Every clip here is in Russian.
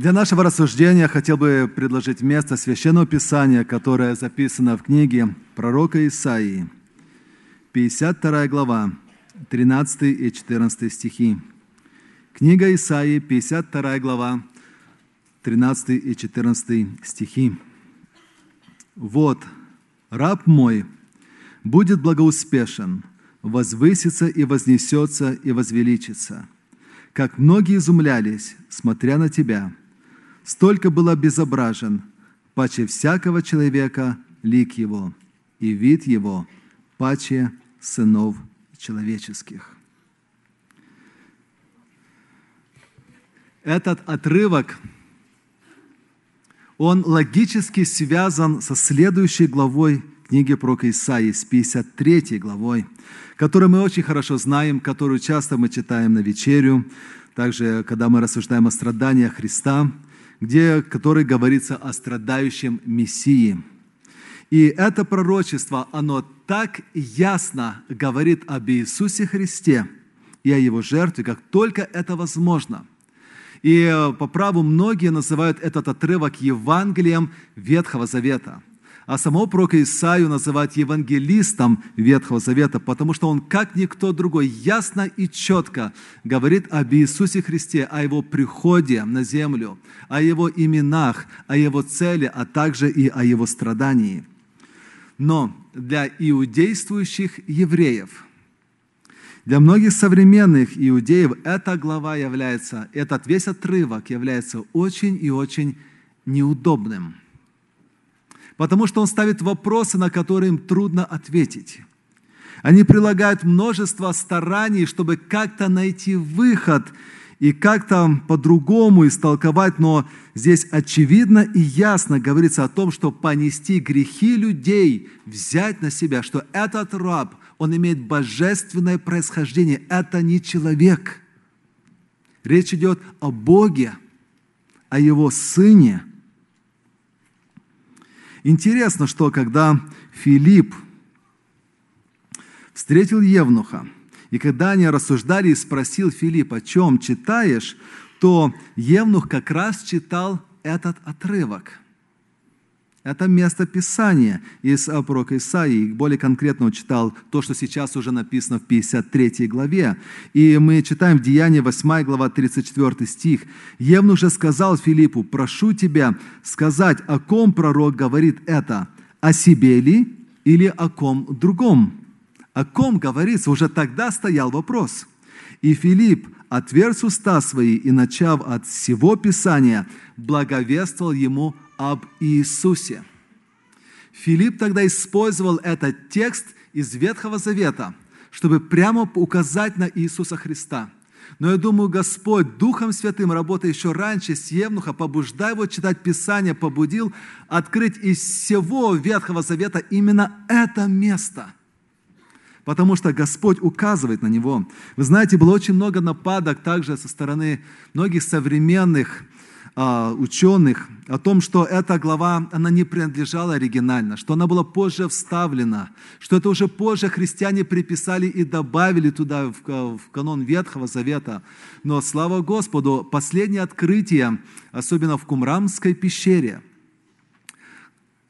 Для нашего рассуждения хотел бы предложить место Священного Писания, которое записано в книге пророка Исаии, 52 глава, 13 и 14 стихи. Книга Исаии, 52 глава, 13 и 14 стихи. «Вот, раб мой будет благоуспешен, возвысится и вознесется и возвеличится, как многие изумлялись, смотря на тебя, столько был обезображен, паче всякого человека лик его, и вид его паче сынов человеческих. Этот отрывок, он логически связан со следующей главой книги про Исаии, с 53 главой, которую мы очень хорошо знаем, которую часто мы читаем на вечерю, также когда мы рассуждаем о страданиях Христа, где, который говорится о страдающем Мессии. И это пророчество, оно так ясно говорит об Иисусе Христе и о Его жертве, как только это возможно. И э, по праву многие называют этот отрывок Евангелием Ветхого Завета – а самого пророка Исаию называют евангелистом Ветхого Завета, потому что он, как никто другой, ясно и четко говорит об Иисусе Христе, о Его приходе на землю, о Его именах, о Его цели, а также и о Его страдании. Но для иудействующих евреев, для многих современных иудеев эта глава является, этот весь отрывок является очень и очень неудобным – потому что он ставит вопросы, на которые им трудно ответить. Они прилагают множество стараний, чтобы как-то найти выход и как-то по-другому истолковать, но здесь очевидно и ясно говорится о том, что понести грехи людей, взять на себя, что этот раб, он имеет божественное происхождение, это не человек. Речь идет о Боге, о Его Сыне – Интересно, что когда Филипп встретил Евнуха, и когда они рассуждали и спросил Филипп, о чем читаешь, то Евнух как раз читал этот отрывок – это место Писания из пророка Исаии. Более конкретно он читал то, что сейчас уже написано в 53 главе. И мы читаем в Деянии 8 глава 34 стих. Евнух же сказал Филиппу, прошу тебя сказать, о ком пророк говорит это, о себе ли или о ком другом? О ком говорится? Уже тогда стоял вопрос. И Филипп, отверз уста свои и, начав от всего Писания, благовествовал ему об Иисусе. Филипп тогда использовал этот текст из Ветхого Завета, чтобы прямо указать на Иисуса Христа. Но я думаю, Господь Духом Святым, работая еще раньше с Евнуха, побуждая его читать Писание, побудил открыть из всего Ветхого Завета именно это место – потому что Господь указывает на него. Вы знаете, было очень много нападок также со стороны многих современных ученых о том, что эта глава, она не принадлежала оригинально, что она была позже вставлена, что это уже позже христиане приписали и добавили туда, в, в канон Ветхого Завета. Но, слава Господу, последнее открытие, особенно в Кумрамской пещере,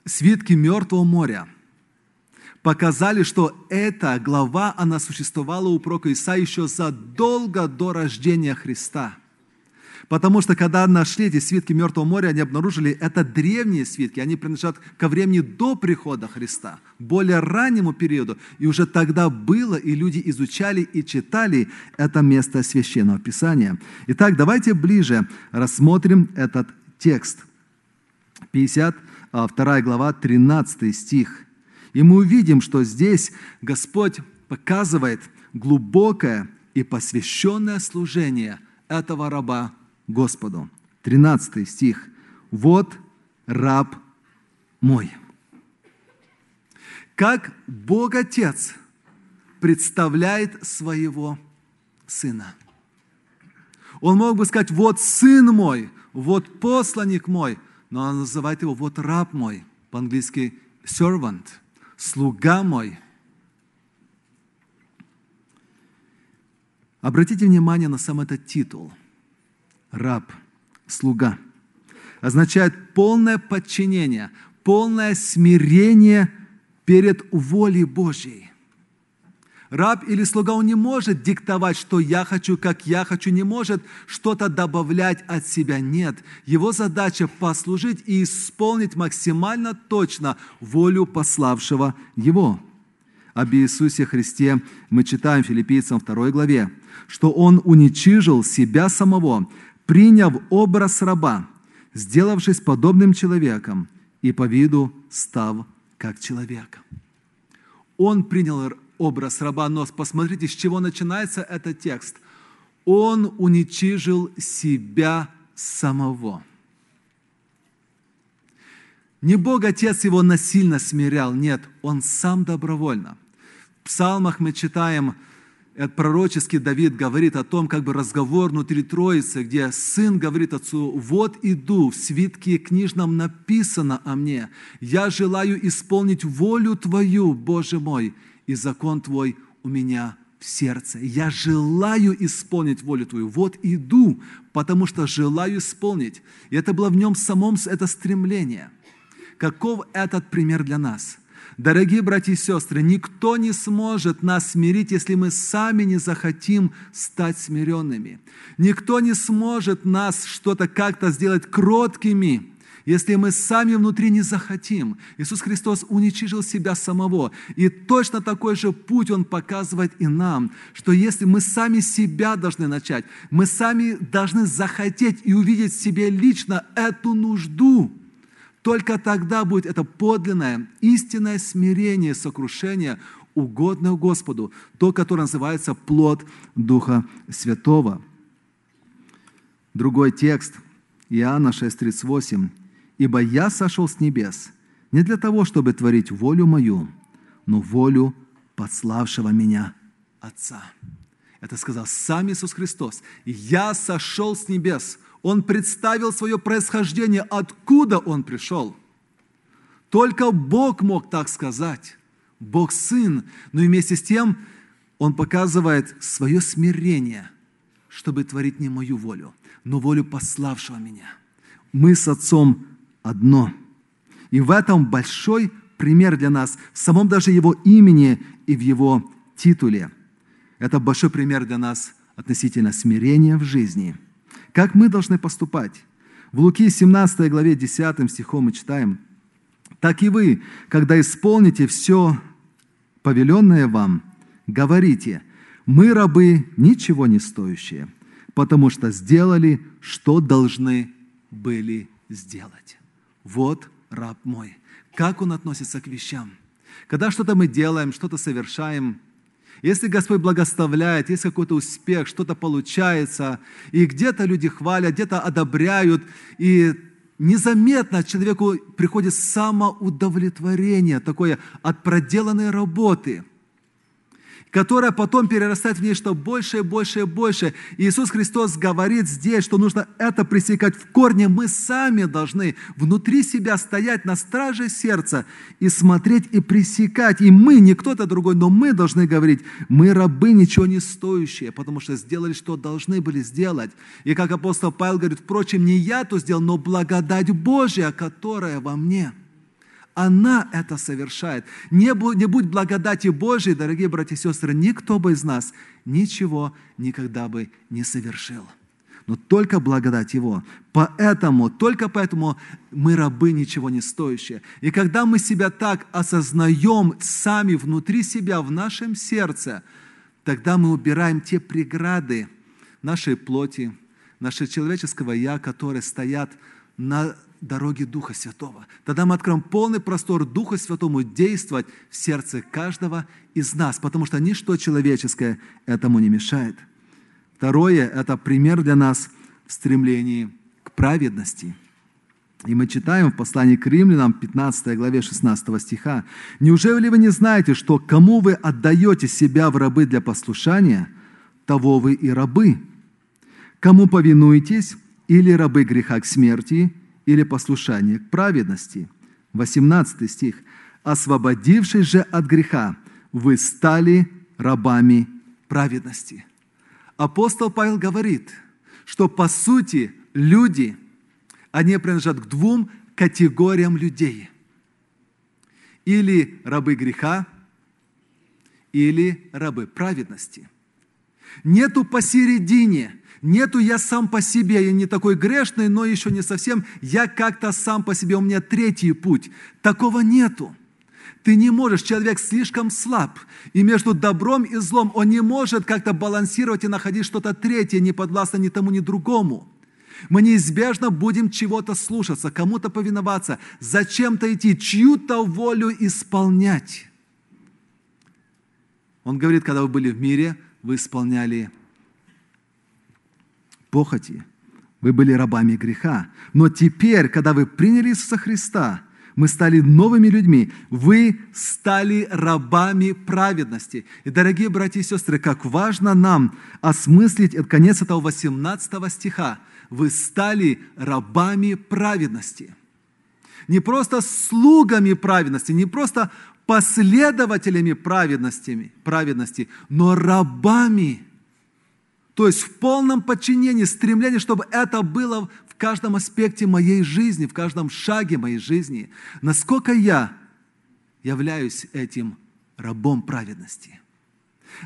свитки Мертвого моря, показали, что эта глава, она существовала у пророка Иса еще задолго до рождения Христа – Потому что когда нашли эти свитки Мертвого моря, они обнаружили, это древние свитки, они принадлежат ко времени до прихода Христа, более раннему периоду. И уже тогда было, и люди изучали и читали это место Священного Писания. Итак, давайте ближе рассмотрим этот текст. 52 глава, 13 стих. И мы увидим, что здесь Господь показывает глубокое и посвященное служение этого раба Господу. 13 стих. «Вот раб мой». Как Бог Отец представляет своего Сына. Он мог бы сказать, вот сын мой, вот посланник мой, но он называет его вот раб мой, по-английски servant, слуга мой. Обратите внимание на сам этот титул – раб, слуга. означает полное подчинение, полное смирение перед волей Божьей. Раб или слуга, он не может диктовать, что я хочу, как я хочу, не может что-то добавлять от себя. Нет. Его задача послужить и исполнить максимально точно волю пославшего его. Об Иисусе Христе мы читаем Филиппийцам 2 главе, что Он уничижил себя самого, приняв образ раба, сделавшись подобным человеком и по виду став как человек. Он принял образ раба, но посмотрите, с чего начинается этот текст. Он уничижил себя самого. Не Бог Отец его насильно смирял, нет, он сам добровольно. В псалмах мы читаем, это пророческий Давид говорит о том, как бы разговор внутри Троицы, где сын говорит отцу, вот иду, в свитке книжном написано о мне, я желаю исполнить волю Твою, Боже мой, и закон Твой у меня в сердце. Я желаю исполнить волю Твою. Вот иду, потому что желаю исполнить. И это было в нем самом, это стремление. Каков этот пример для нас? Дорогие братья и сестры, никто не сможет нас смирить, если мы сами не захотим стать смиренными. Никто не сможет нас что-то как-то сделать кроткими, если мы сами внутри не захотим. Иисус Христос уничижил себя самого. И точно такой же путь Он показывает и нам, что если мы сами себя должны начать, мы сами должны захотеть и увидеть в себе лично эту нужду, только тогда будет это подлинное, истинное смирение, сокрушение, угодное Господу, то, которое называется плод Духа Святого. Другой текст, Иоанна 6,38. Ибо я сошел с небес не для того, чтобы творить волю мою, но волю подславшего меня Отца. Это сказал сам Иисус Христос. Я сошел с небес. Он представил свое происхождение, откуда Он пришел. Только Бог мог так сказать. Бог Сын. Но вместе с тем Он показывает свое смирение, чтобы творить не мою волю, но волю пославшего меня. Мы с Отцом одно. И в этом большой пример для нас, в самом даже его имени и в его титуле. Это большой пример для нас относительно смирения в жизни. Как мы должны поступать? В Луки 17 главе 10 стихом мы читаем, «Так и вы, когда исполните все повеленное вам, говорите, мы рабы ничего не стоящие, потому что сделали, что должны были сделать» вот раб мой. Как он относится к вещам? Когда что-то мы делаем, что-то совершаем, если Господь благословляет, есть какой-то успех, что-то получается, и где-то люди хвалят, где-то одобряют, и незаметно человеку приходит самоудовлетворение такое от проделанной работы – которая потом перерастает в нечто большее, большее, большее. И Иисус Христос говорит здесь, что нужно это пресекать в корне. Мы сами должны внутри себя стоять на страже сердца и смотреть и пресекать. И мы, не кто-то другой, но мы должны говорить, мы рабы ничего не стоящие, потому что сделали, что должны были сделать. И как апостол Павел говорит, впрочем, не я то сделал, но благодать Божья, которая во мне – она это совершает. Не, будь, не будь благодати Божией, дорогие братья и сестры, никто бы из нас ничего никогда бы не совершил. Но только благодать Его. Поэтому, только поэтому мы рабы ничего не стоящие. И когда мы себя так осознаем сами внутри себя, в нашем сердце, тогда мы убираем те преграды нашей плоти, нашего человеческого «я», которые стоят на дороги Духа Святого. Тогда мы откроем полный простор Духа Святому действовать в сердце каждого из нас, потому что ничто человеческое этому не мешает. Второе – это пример для нас в стремлении к праведности. И мы читаем в послании к римлянам, 15 главе 16 стиха, «Неужели вы не знаете, что кому вы отдаете себя в рабы для послушания, того вы и рабы? Кому повинуетесь, или рабы греха к смерти, или послушание к праведности. 18 стих. «Освободившись же от греха, вы стали рабами праведности». Апостол Павел говорит, что по сути люди Они принадлежат к двум категориям людей. Или рабы греха, или рабы праведности. Нету посередине, нету я сам по себе, я не такой грешный, но еще не совсем, я как-то сам по себе, у меня третий путь. Такого нету. Ты не можешь, человек слишком слаб. И между добром и злом он не может как-то балансировать и находить что-то третье, не подвластно ни тому, ни другому. Мы неизбежно будем чего-то слушаться, кому-то повиноваться, зачем-то идти, чью-то волю исполнять. Он говорит, когда вы были в мире, вы исполняли похоти, вы были рабами греха. Но теперь, когда вы приняли Иисуса Христа, мы стали новыми людьми. Вы стали рабами праведности. И, дорогие братья и сестры, как важно нам осмыслить конец этого 18 стиха. Вы стали рабами праведности. Не просто слугами праведности, не просто последователями праведности, праведности но рабами. То есть в полном подчинении, стремлении, чтобы это было каждом аспекте моей жизни, в каждом шаге моей жизни, насколько я являюсь этим рабом праведности.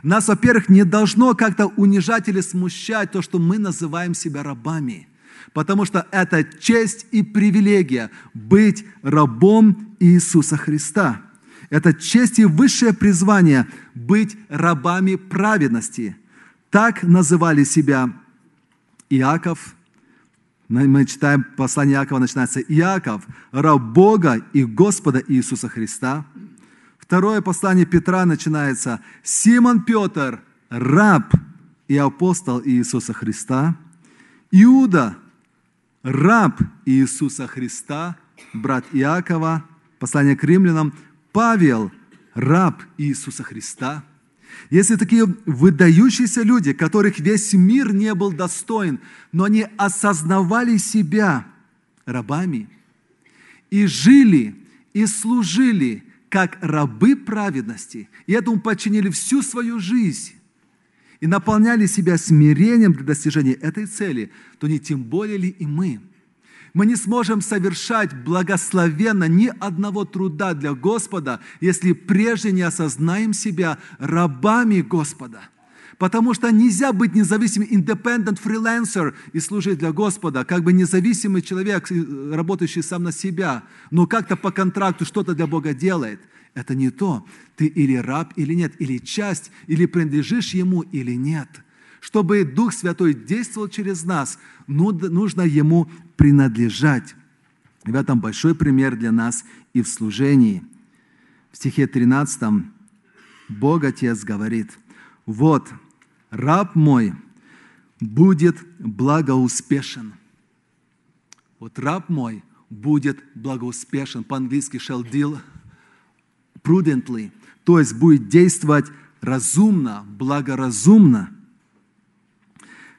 Нас, во-первых, не должно как-то унижать или смущать то, что мы называем себя рабами, потому что это честь и привилегия быть рабом Иисуса Христа. Это честь и высшее призвание быть рабами праведности. Так называли себя Иаков, мы читаем послание Иакова, начинается Иаков, раб Бога и Господа Иисуса Христа. Второе послание Петра начинается Симон Петр, раб и апостол Иисуса Христа. Иуда, раб Иисуса Христа, брат Иакова. Послание к римлянам. Павел, раб Иисуса Христа – если такие выдающиеся люди, которых весь мир не был достоин, но они осознавали себя рабами и жили, и служили как рабы праведности, и этому подчинили всю свою жизнь, и наполняли себя смирением для достижения этой цели, то не тем более ли и мы – мы не сможем совершать благословенно ни одного труда для Господа, если прежде не осознаем себя рабами Господа. Потому что нельзя быть независимым, independent freelancer и служить для Господа, как бы независимый человек, работающий сам на себя, но как-то по контракту что-то для Бога делает. Это не то. Ты или раб, или нет, или часть, или принадлежишь Ему, или нет – чтобы Дух Святой действовал через нас, нужно Ему принадлежать. И в этом большой пример для нас и в служении. В стихе 13 Бог Отец говорит, «Вот, раб мой будет благоуспешен». Вот раб мой будет благоуспешен. По-английски shall deal prudently, то есть будет действовать разумно, благоразумно –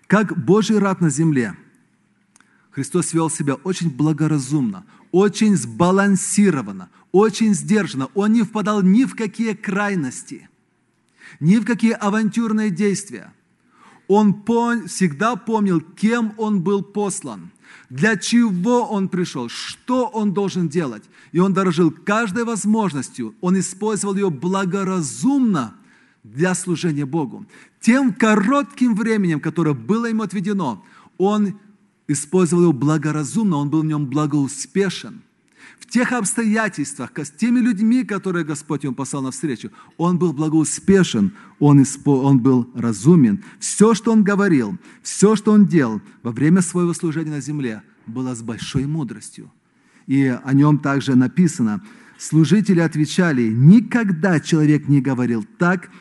как Божий раб на земле, Христос вел себя очень благоразумно, очень сбалансированно, очень сдержанно. Он не впадал ни в какие крайности, ни в какие авантюрные действия. Он пон, всегда помнил, кем он был послан, для чего он пришел, что он должен делать. И он дорожил каждой возможностью, он использовал ее благоразумно для служения Богу тем коротким временем, которое было ему отведено, он использовал его благоразумно, он был в нем благоуспешен. В тех обстоятельствах, с теми людьми, которые Господь ему послал навстречу, он был благоуспешен, он, испо, он был разумен. Все, что он говорил, все, что он делал во время своего служения на земле, было с большой мудростью. И о нем также написано, служители отвечали, никогда человек не говорил так,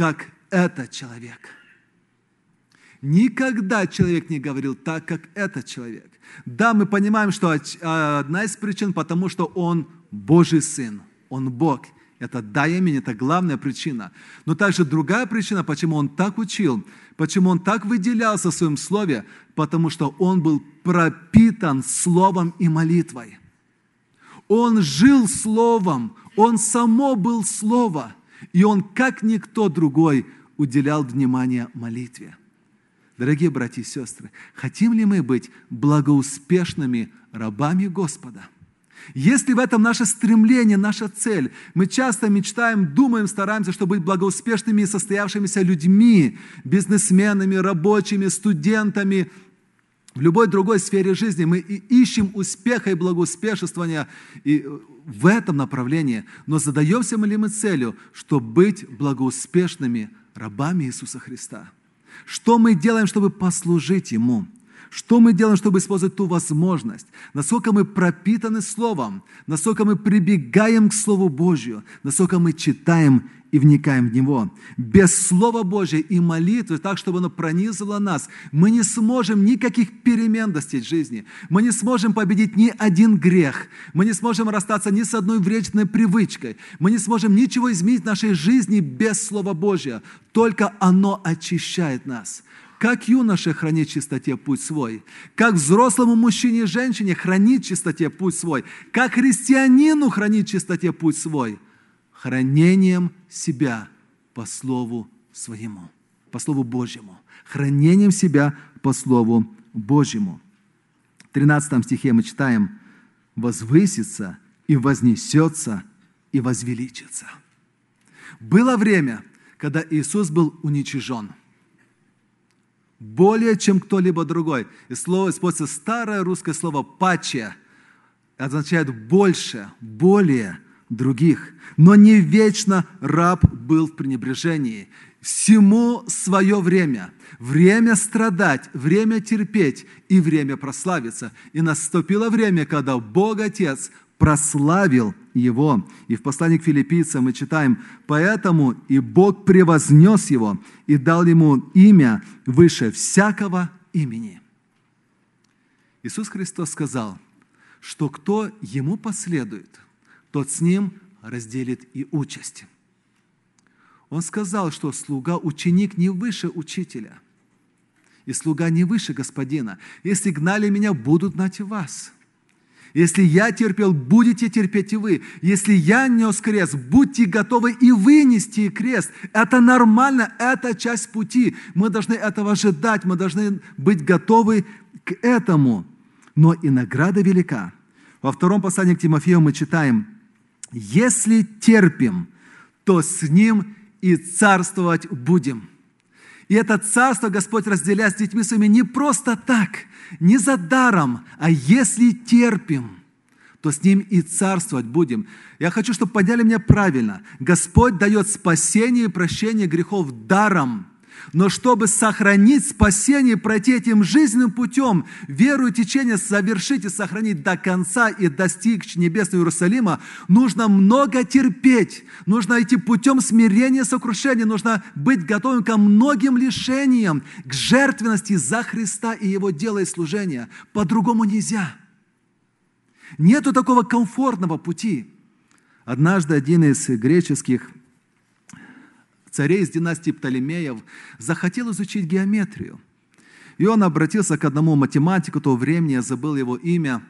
как этот человек. Никогда человек не говорил так, как этот человек. Да, мы понимаем, что одна из причин, потому что он Божий Сын, он Бог. Это да имени, это главная причина. Но также другая причина, почему он так учил, почему он так выделялся в своем слове, потому что он был пропитан словом и молитвой. Он жил словом, он само был слово, и он, как никто другой, уделял внимание молитве. Дорогие братья и сестры, хотим ли мы быть благоуспешными рабами Господа. Если в этом наше стремление, наша цель, мы часто мечтаем, думаем, стараемся, чтобы быть благоуспешными и состоявшимися людьми, бизнесменами, рабочими, студентами, в любой другой сфере жизни мы ищем успеха и благоуспешествования и в этом направлении, но задаемся ли мы целью, чтобы быть благоуспешными рабами Иисуса Христа? Что мы делаем, чтобы послужить Ему? Что мы делаем, чтобы использовать ту возможность? Насколько мы пропитаны Словом? Насколько мы прибегаем к Слову Божью? Насколько мы читаем и вникаем в Него? Без Слова Божьего и молитвы, так, чтобы оно пронизывало нас, мы не сможем никаких перемен достичь жизни. Мы не сможем победить ни один грех. Мы не сможем расстаться ни с одной вредной привычкой. Мы не сможем ничего изменить в нашей жизни без Слова Божьего. Только оно очищает нас. Как юноше хранит в чистоте путь свой, как взрослому мужчине и женщине хранит в чистоте путь свой, как христианину хранит в чистоте путь свой, хранением себя по Слову Своему, по Слову Божьему, хранением себя по Слову Божьему. В 13 стихе мы читаем «возвысится и вознесется и возвеличится». Было время, когда Иисус был уничижен – более, чем кто-либо другой. И слово используется старое русское слово «паче», означает «больше», «более» других. Но не вечно раб был в пренебрежении. Всему свое время. Время страдать, время терпеть и время прославиться. И наступило время, когда Бог Отец прославил его. И в послании к филиппийцам мы читаем, «Поэтому и Бог превознес его и дал ему имя выше всякого имени». Иисус Христос сказал, что кто ему последует, тот с ним разделит и участь. Он сказал, что слуга, ученик не выше учителя, и слуга не выше господина. Если гнали меня, будут гнать вас – если я терпел, будете терпеть и вы. Если я нес крест, будьте готовы и вынести крест. Это нормально, это часть пути. Мы должны этого ожидать, мы должны быть готовы к этому. Но и награда велика. Во втором послании к Тимофею мы читаем, «Если терпим, то с ним и царствовать будем». И это царство Господь разделяет с детьми своими не просто так – не за даром, а если терпим, то с Ним и царствовать будем. Я хочу, чтобы поняли меня правильно. Господь дает спасение и прощение грехов даром. Но чтобы сохранить спасение, пройти этим жизненным путем, веру и течение совершить и сохранить до конца и достичь небесного Иерусалима, нужно много терпеть, нужно идти путем смирения, сокрушения, нужно быть готовым ко многим лишениям, к жертвенности за Христа и Его дело и служения. По-другому нельзя. Нету такого комфортного пути. Однажды один из греческих царей из династии Птолемеев, захотел изучить геометрию. И он обратился к одному математику того времени, я забыл его имя,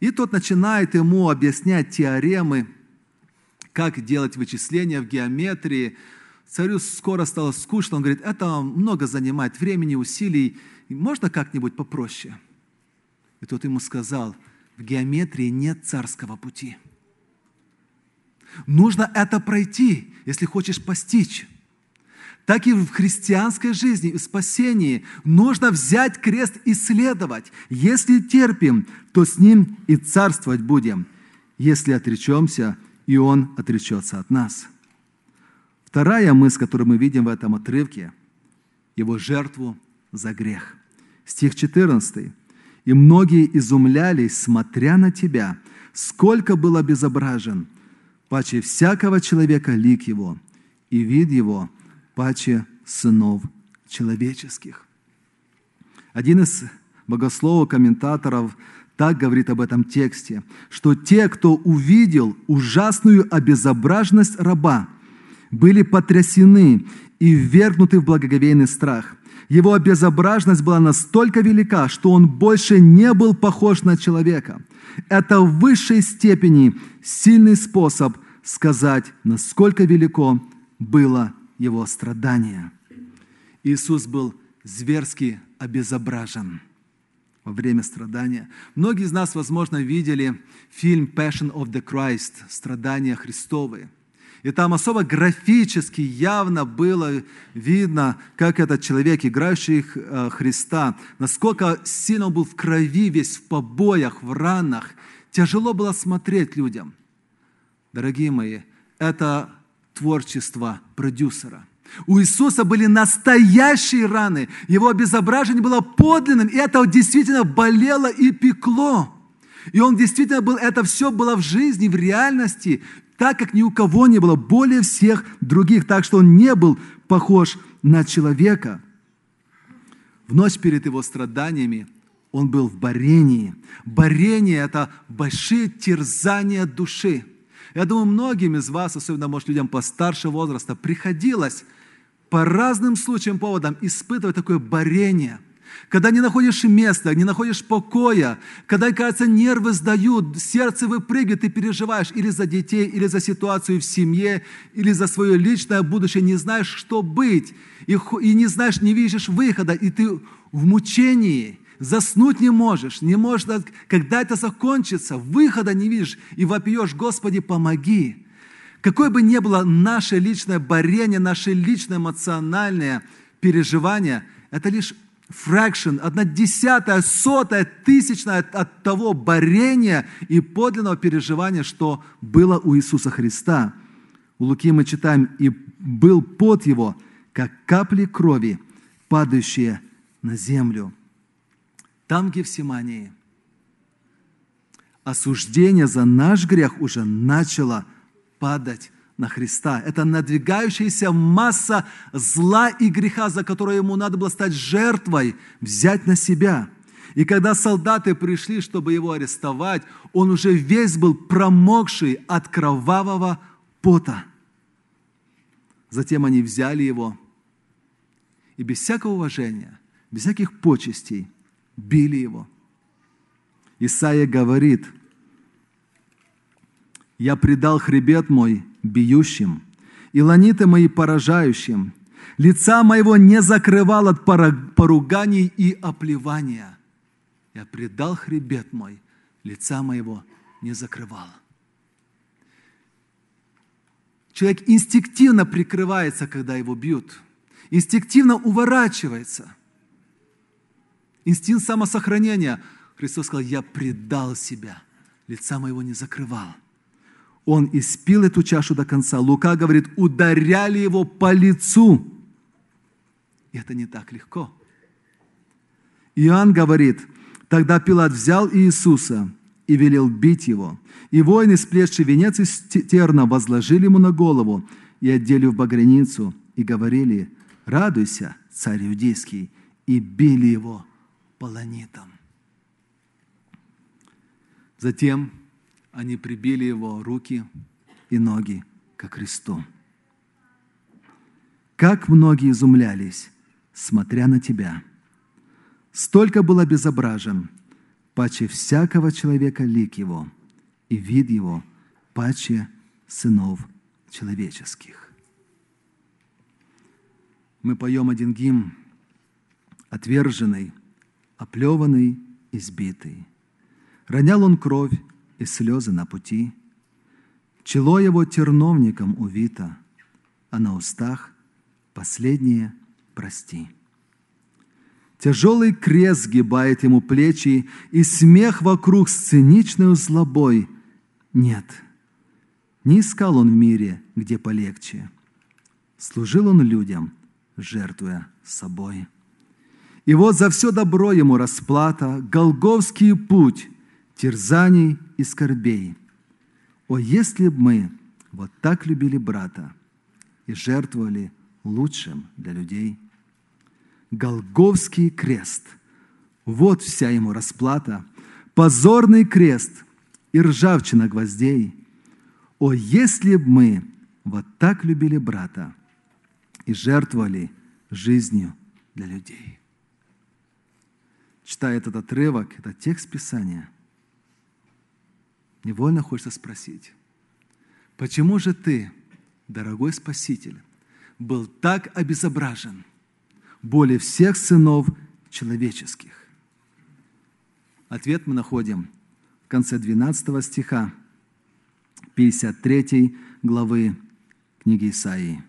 и тот начинает ему объяснять теоремы, как делать вычисления в геометрии. Царю скоро стало скучно, он говорит, это много занимает времени, усилий, можно как-нибудь попроще? И тот ему сказал, в геометрии нет царского пути. Нужно это пройти, если хочешь постичь так и в христианской жизни, в спасении нужно взять крест и следовать. Если терпим, то с ним и царствовать будем. Если отречемся, и он отречется от нас. Вторая мысль, которую мы видим в этом отрывке, его жертву за грех. Стих 14. «И многие изумлялись, смотря на тебя, сколько был обезображен, паче всякого человека лик его, и вид его – паче сынов человеческих. Один из богословов, комментаторов так говорит об этом тексте, что те, кто увидел ужасную обезображенность раба, были потрясены и ввергнуты в благоговейный страх. Его обезображенность была настолько велика, что он больше не был похож на человека. Это в высшей степени сильный способ сказать, насколько велико было его страдания. Иисус был зверски обезображен. во время страдания. Многие из нас, возможно, видели фильм Passion of the Christ, «Страдания Христовые». И там особо графически явно было видно, как этот человек, играющий э, Христа, насколько сильно он был в крови, весь в побоях, в ранах. Тяжело было смотреть людям. Дорогие мои, это творчество продюсера – у Иисуса были настоящие раны. Его обезображение было подлинным, и это действительно болело и пекло. И он действительно был, это все было в жизни, в реальности, так как ни у кого не было более всех других, так что он не был похож на человека. В ночь перед его страданиями он был в борении. Борение – это большие терзания души. Я думаю, многим из вас, особенно, может, людям постарше возраста, приходилось по разным случаям, поводам испытывать такое борение – когда не находишь места, не находишь покоя, когда, кажется, нервы сдают, сердце выпрыгивает, ты переживаешь или за детей, или за ситуацию в семье, или за свое личное будущее, не знаешь, что быть, и, и не знаешь, не видишь выхода, и ты в мучении, заснуть не можешь, не можешь, когда это закончится, выхода не видишь, и вопьешь, Господи, помоги. Какое бы ни было наше личное борение, наше личное эмоциональное переживание, это лишь фракшн, одна десятая, сотая, тысячная от, от того борения и подлинного переживания, что было у Иисуса Христа. У Луки мы читаем, и был пот его, как капли крови, падающие на землю. Там, в Гефсимании, осуждение за наш грех уже начало падать на Христа. Это надвигающаяся масса зла и греха, за которую ему надо было стать жертвой, взять на себя. И когда солдаты пришли, чтобы его арестовать, он уже весь был промокший от кровавого пота. Затем они взяли его и без всякого уважения, без всяких почестей били его. Исаия говорит, «Я предал хребет мой бьющим, и ланиты мои поражающим. Лица моего не закрывал от поруганий и оплевания. Я предал хребет мой, лица моего не закрывал. Человек инстинктивно прикрывается, когда его бьют. Инстинктивно уворачивается. Инстинкт самосохранения. Христос сказал, я предал себя, лица моего не закрывал он испил эту чашу до конца. Лука говорит, ударяли его по лицу. И это не так легко. Иоанн говорит, тогда Пилат взял Иисуса и велел бить его. И воины, сплетшие венец из терна, возложили ему на голову и одели в багряницу, и говорили, радуйся, царь иудейский, и били его полонитом. Затем они прибили его руки и ноги ко кресту. Как многие изумлялись, смотря на тебя. Столько был обезображен, паче всякого человека лик его, и вид его паче сынов человеческих. Мы поем один гимн, отверженный, оплеванный, избитый. Ронял он кровь, и слезы на пути. Чело его терновником увито, а на устах последнее «прости». Тяжелый крест сгибает ему плечи, и смех вокруг с циничной злобой. Нет, не искал он в мире, где полегче. Служил он людям, жертвуя собой. И вот за все добро ему расплата, голговский путь, терзаний и скорбей. О, если бы мы вот так любили брата и жертвовали лучшим для людей. Голговский крест. Вот вся ему расплата. Позорный крест и ржавчина гвоздей. О, если бы мы вот так любили брата и жертвовали жизнью для людей. Читая этот отрывок, этот текст Писания – невольно хочется спросить, почему же ты, дорогой Спаситель, был так обезображен более всех сынов человеческих? Ответ мы находим в конце 12 стиха 53 главы книги Исаии.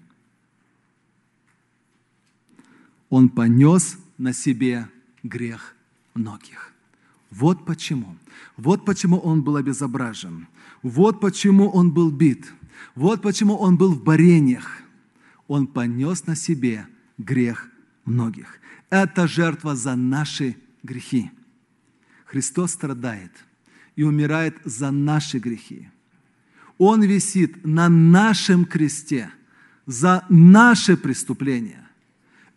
Он понес на себе грех многих. Вот почему. Вот почему он был обезображен. Вот почему он был бит. Вот почему он был в борениях. Он понес на себе грех многих. Это жертва за наши грехи. Христос страдает и умирает за наши грехи. Он висит на нашем кресте за наши преступления.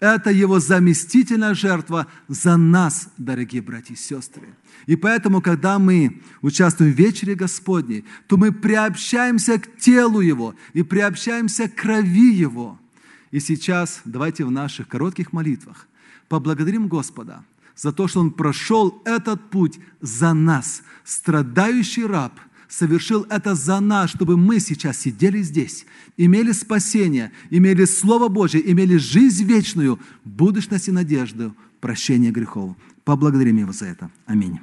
Это Его заместительная жертва за нас, дорогие братья и сестры. И поэтому, когда мы участвуем в вечере Господней, то мы приобщаемся к телу Его и приобщаемся к крови Его. И сейчас давайте в наших коротких молитвах поблагодарим Господа за то, что Он прошел этот путь за нас, страдающий раб – совершил это за нас, чтобы мы сейчас сидели здесь, имели спасение, имели Слово Божье, имели жизнь вечную, будущность и надежду, прощение грехов. Поблагодарим Его за это. Аминь.